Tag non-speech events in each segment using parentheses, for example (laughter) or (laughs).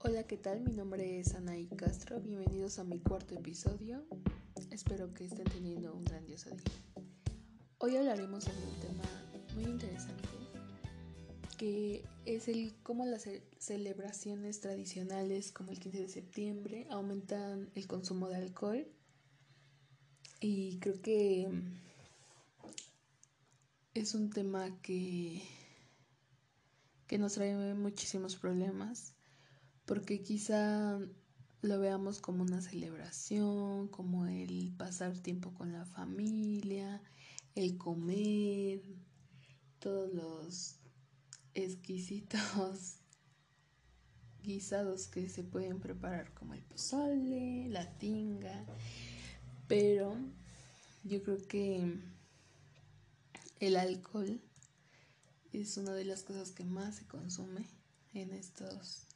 Hola, ¿qué tal? Mi nombre es Anaí Castro. Bienvenidos a mi cuarto episodio. Espero que estén teniendo un grandioso día. Hoy hablaremos sobre un tema muy interesante que es el cómo las celebraciones tradicionales como el 15 de septiembre aumentan el consumo de alcohol. Y creo que es un tema que, que nos trae muchísimos problemas porque quizá lo veamos como una celebración, como el pasar tiempo con la familia, el comer, todos los exquisitos (laughs) guisados que se pueden preparar como el pozole, la tinga, pero yo creo que el alcohol es una de las cosas que más se consume en estos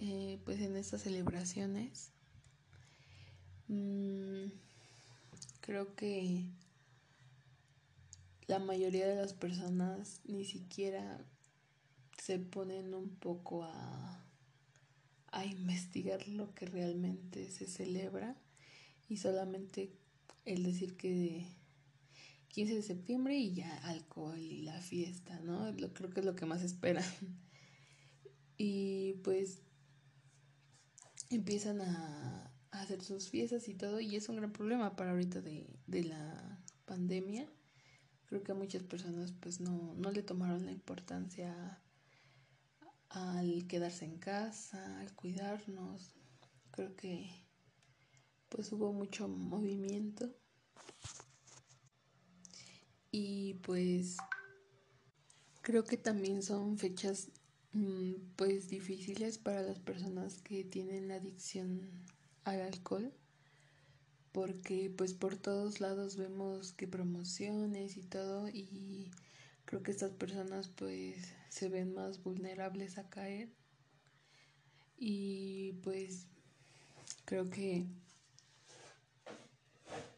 eh, pues en estas celebraciones. Mm, creo que la mayoría de las personas ni siquiera se ponen un poco a, a investigar lo que realmente se celebra y solamente el decir que 15 de septiembre y ya alcohol y la fiesta, ¿no? Lo, creo que es lo que más esperan. (laughs) Y pues empiezan a, hacer sus fiestas y todo, y es un gran problema para ahorita de, de la pandemia. Creo que a muchas personas pues no, no le tomaron la importancia al quedarse en casa, al cuidarnos. Creo que pues hubo mucho movimiento. Y pues creo que también son fechas pues difíciles para las personas que tienen la adicción al alcohol porque pues por todos lados vemos que promociones y todo y creo que estas personas pues se ven más vulnerables a caer. Y pues creo que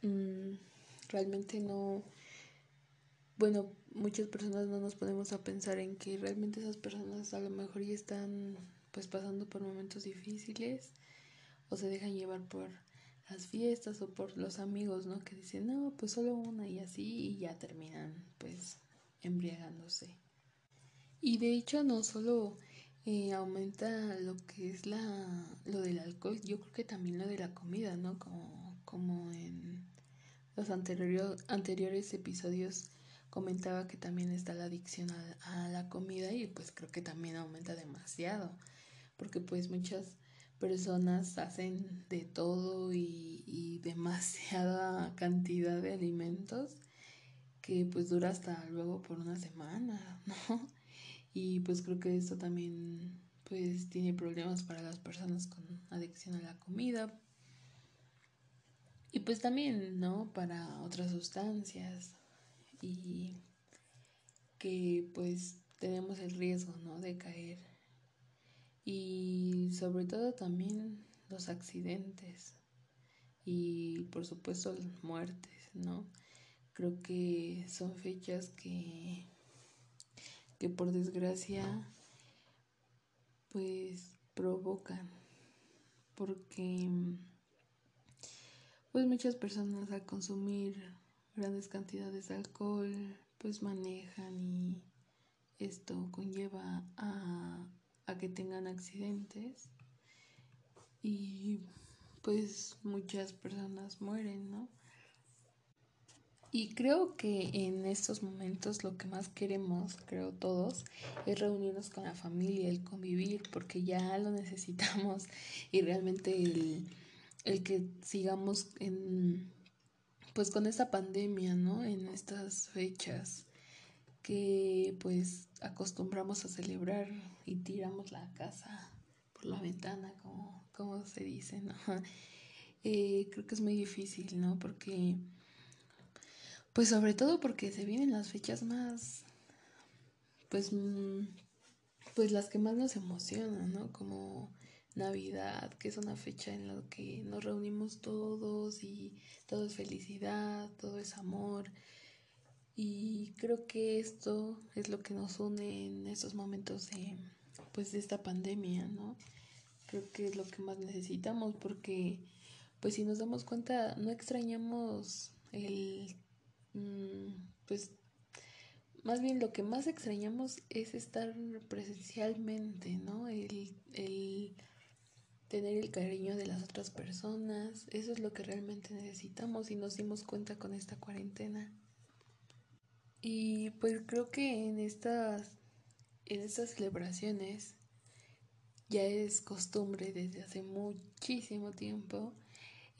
mm, realmente no bueno, muchas personas no nos ponemos a pensar en que realmente esas personas a lo mejor ya están pues pasando por momentos difíciles o se dejan llevar por las fiestas o por los amigos, ¿no? Que dicen, no, pues solo una y así y ya terminan pues embriagándose. Y de hecho no solo eh, aumenta lo que es la, lo del alcohol, yo creo que también lo de la comida, ¿no? Como, como en los anteriores episodios comentaba que también está la adicción a, la comida y pues creo que también aumenta demasiado porque pues muchas personas hacen de todo y, y (laughs) demasiada cantidad de alimentos que pues dura hasta luego por una semana, (laughs) ¿no? Y pues creo que esto también pues tiene problemas para las personas con adicción a la comida. Y pues también, ¿no? Para otras sustancias, y que pues tenemos el riesgo, ¿no? De caer. Y sobre todo también los accidentes y por supuesto las muertes, ¿no? Creo que son fechas que, que por desgracia pues provocan porque pues muchas personas al consumir grandes cantidades de alcohol, pues manejan y esto conlleva a, a que tengan accidentes y pues muchas personas mueren, ¿no? Y creo que en estos momentos lo que más queremos, creo todos, es reunirnos con la familia, el convivir, porque ya lo (laughs) necesitamos y realmente el, el que sigamos en pues con esta pandemia, ¿no? En estas fechas que pues acostumbramos a celebrar y tiramos la casa por la ventana, como, como se dice, ¿no? (laughs) Eh, creo que es muy difícil, ¿no? Porque, pues sobre todo porque se vienen las fechas más, pues, mm, pues las que más nos emocionan, ¿no? Como Navidad, que es una fecha en la que nos reunimos todos y todo es felicidad, todo es amor. Y creo que esto es lo que nos une en estos momentos de pues de esta pandemia, ¿no? Creo que es lo que más necesitamos porque pues si nos damos cuenta no extrañamos el mm, pues más bien lo que más extrañamos es estar presencialmente, ¿no? El, el tener el cariño de las otras personas, eso es lo que realmente necesitamos y nos dimos cuenta con esta cuarentena. Y pues creo que en estas, en estas celebraciones ya es costumbre desde hace muchísimo tiempo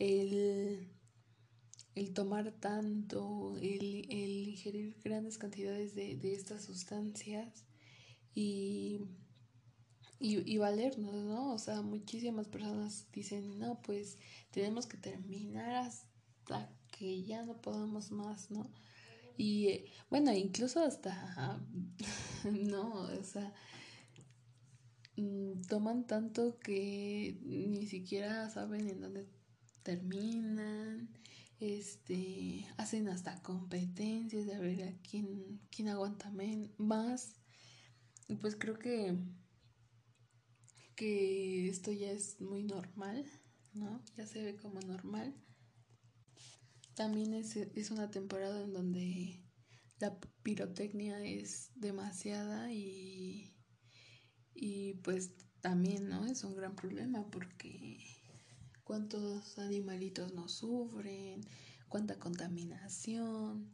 el, el tomar tanto, el, el, ingerir grandes cantidades de, de estas sustancias y y, y valernos, ¿no? O sea, muchísimas personas dicen, no, pues tenemos que terminar hasta que ya no podamos más, ¿no? Y eh, bueno, incluso hasta, (laughs) no, o sea, mm, toman tanto que ni siquiera saben en dónde terminan, este, hacen hasta competencias de ver a quién, quién aguanta más. Y pues creo que que esto ya es muy normal, ¿no? Ya se ve como normal. También es, es una temporada en donde la pirotecnia es demasiada y, y pues también, ¿no? Es un gran problema porque cuántos animalitos no sufren, cuánta contaminación.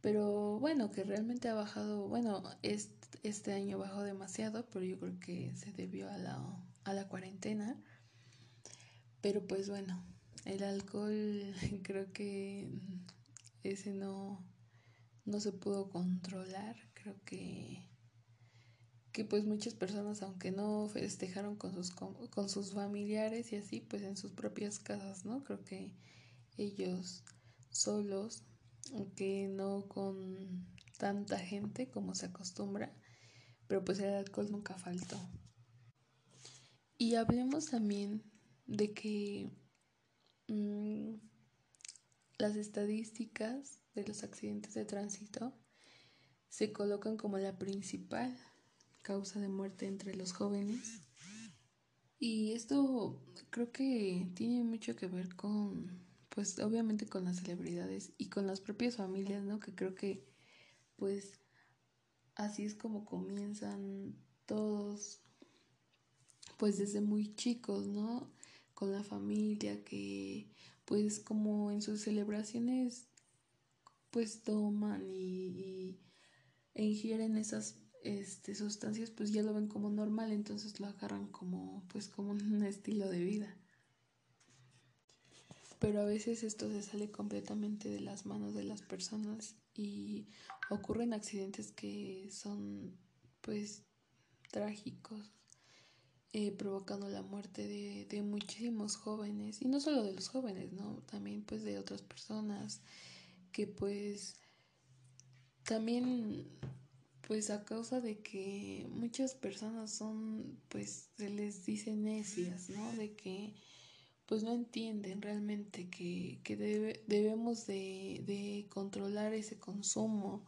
Pero bueno, que realmente ha bajado, bueno, es este año bajó demasiado, pero yo creo que se debió a la, a la cuarentena. Pero pues bueno, el alcohol (laughs) creo que ese no, no se pudo controlar. Creo que, que pues muchas personas, aunque no festejaron con sus, con sus familiares y así, pues en sus propias casas, ¿no? Creo que ellos solos, aunque no con tanta gente como se acostumbra, pero pues el alcohol nunca faltó. Y hablemos también de que mm, las estadísticas de los accidentes de tránsito se colocan como la principal causa de muerte entre los jóvenes. Y esto creo que tiene mucho que ver con, pues obviamente con las celebridades y con las propias familias, ¿no? Que creo que, pues, así es como comienzan todos, pues desde muy chicos, ¿no? Con la familia que pues como en sus celebraciones pues toman y, ingieren esas este, sustancias pues ya lo ven como normal entonces lo agarran como pues como un (laughs) estilo de vida pero a veces esto se sale completamente de las manos de las personas y ocurren accidentes que son pues trágicos eh, provocando la muerte de, de, muchísimos jóvenes y no solo de los jóvenes no también pues de otras personas que pues también pues a causa de que muchas personas son pues se les dice necias no de que pues no entienden realmente que, que debemos de, de, controlar ese consumo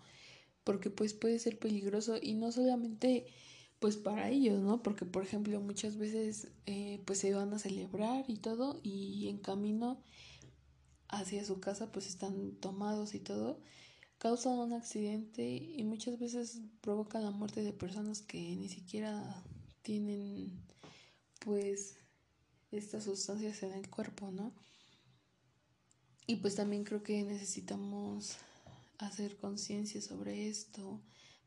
porque pues puede ser peligroso y no solamente pues para ellos, ¿no? Porque por ejemplo muchas veces eh, pues se van a celebrar y todo y en camino hacia su casa pues están tomados y todo, causan un accidente y muchas veces provocan la muerte de personas que ni siquiera tienen pues estas sustancias en el cuerpo, ¿no? Y pues también creo que necesitamos hacer conciencia sobre esto,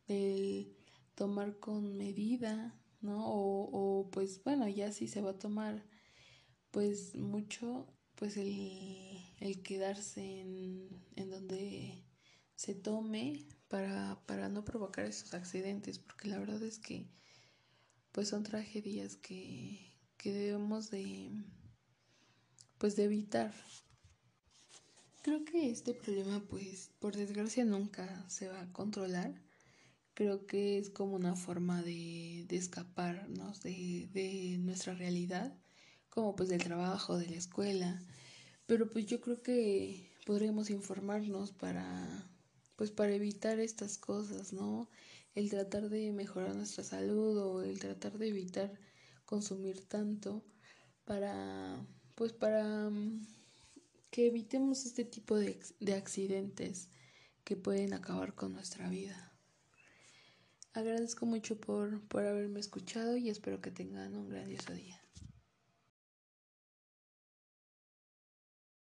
del tomar con medida, ¿no? O, pues bueno, ya si se va a tomar pues mucho, pues el, el quedarse en, en, donde se tome para, para no provocar esos accidentes, porque la verdad es que pues son tragedias que, que debemos de pues de evitar. Creo que este problema pues por desgracia nunca se va a controlar. Creo que es como una forma de, de escaparnos de, de nuestra realidad, como pues del trabajo, de la escuela. Pero pues yo creo que podríamos informarnos para pues para evitar estas cosas, ¿no? el tratar de mejorar nuestra salud o el tratar de evitar consumir tanto para pues para mm, que evitemos este tipo de, de accidentes que pueden acabar con nuestra vida. Agradezco mucho por, por haberme escuchado y espero que tengan un grandioso día.